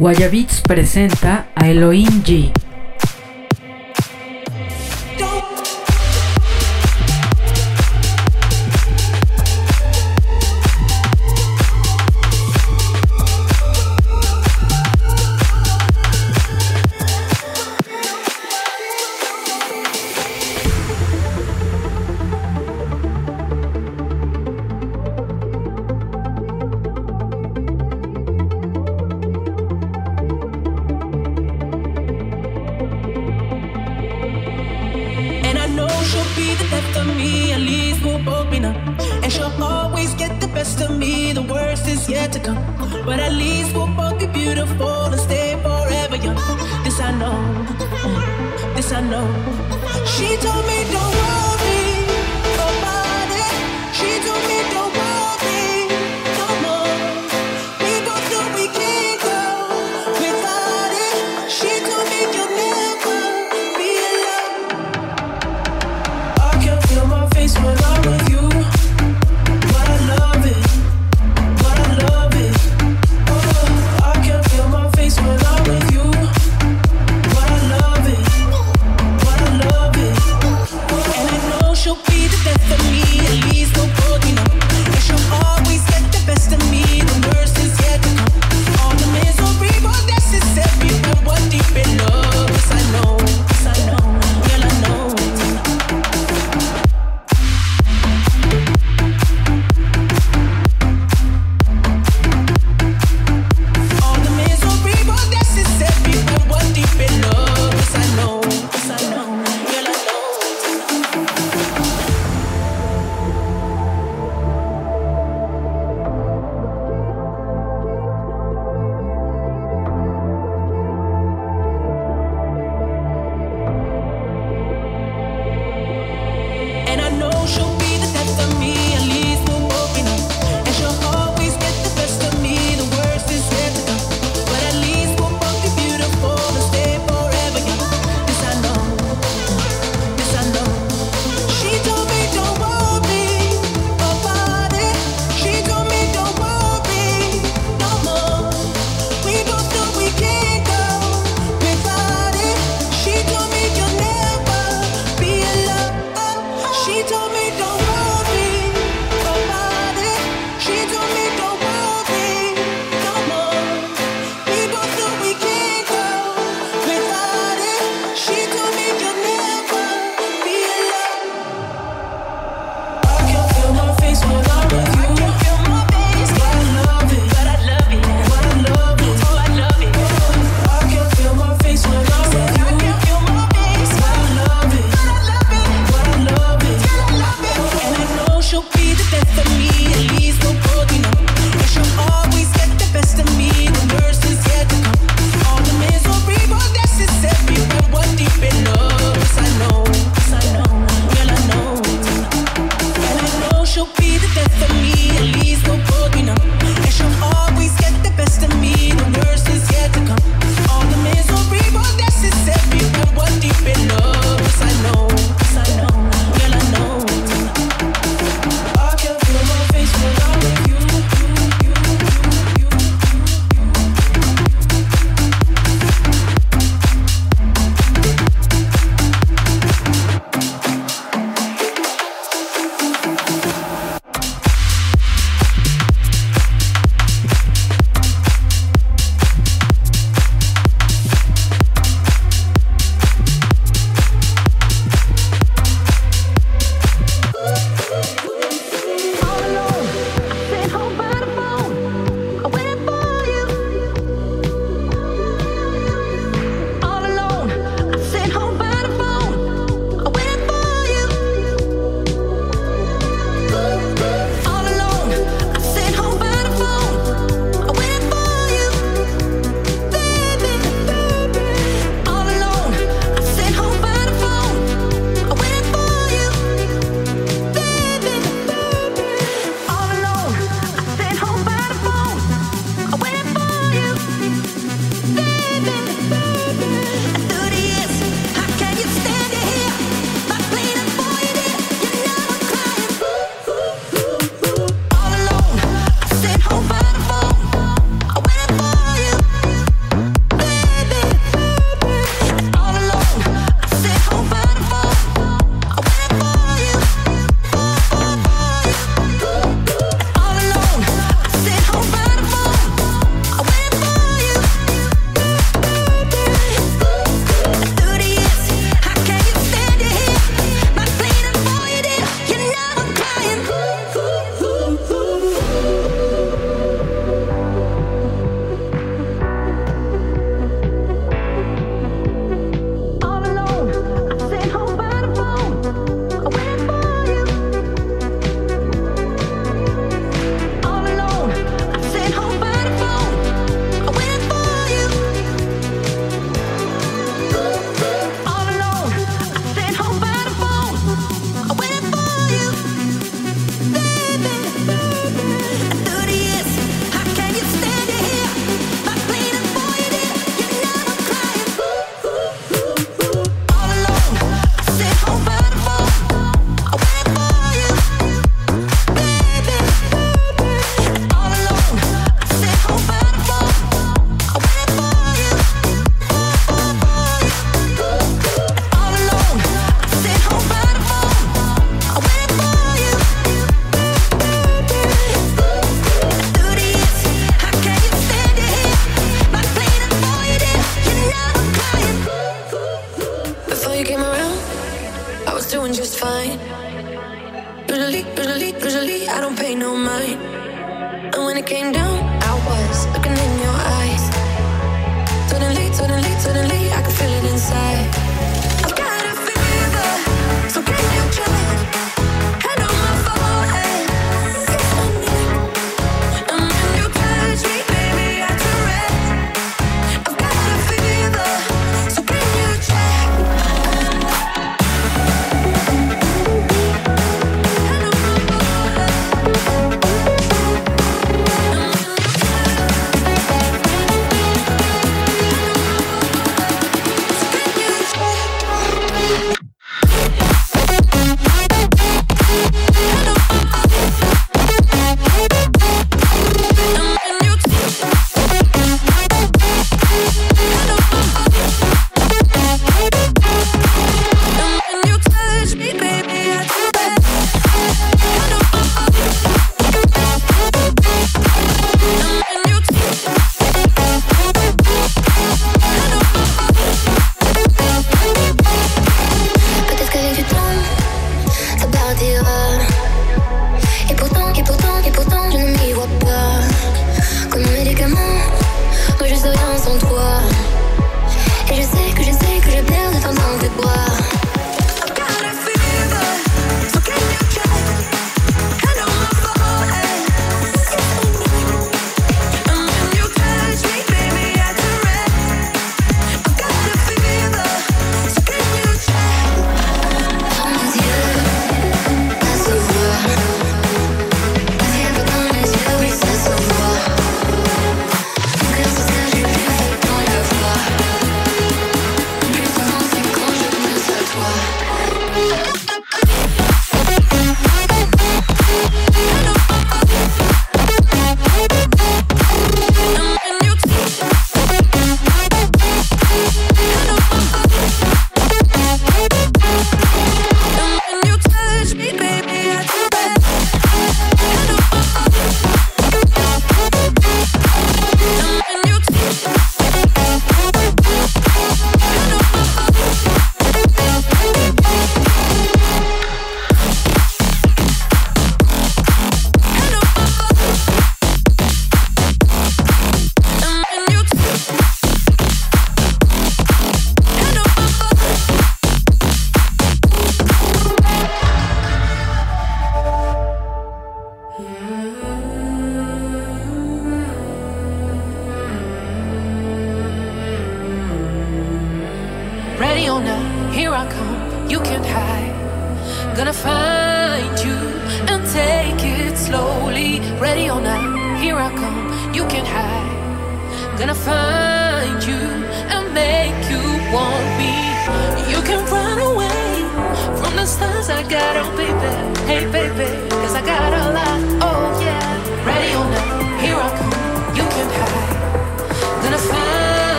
Guayabits presenta a Elohim G.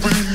We.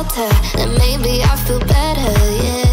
shelter, and maybe I feel better, yeah.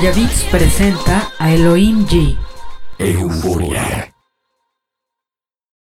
Guayabits presenta a Elohim G.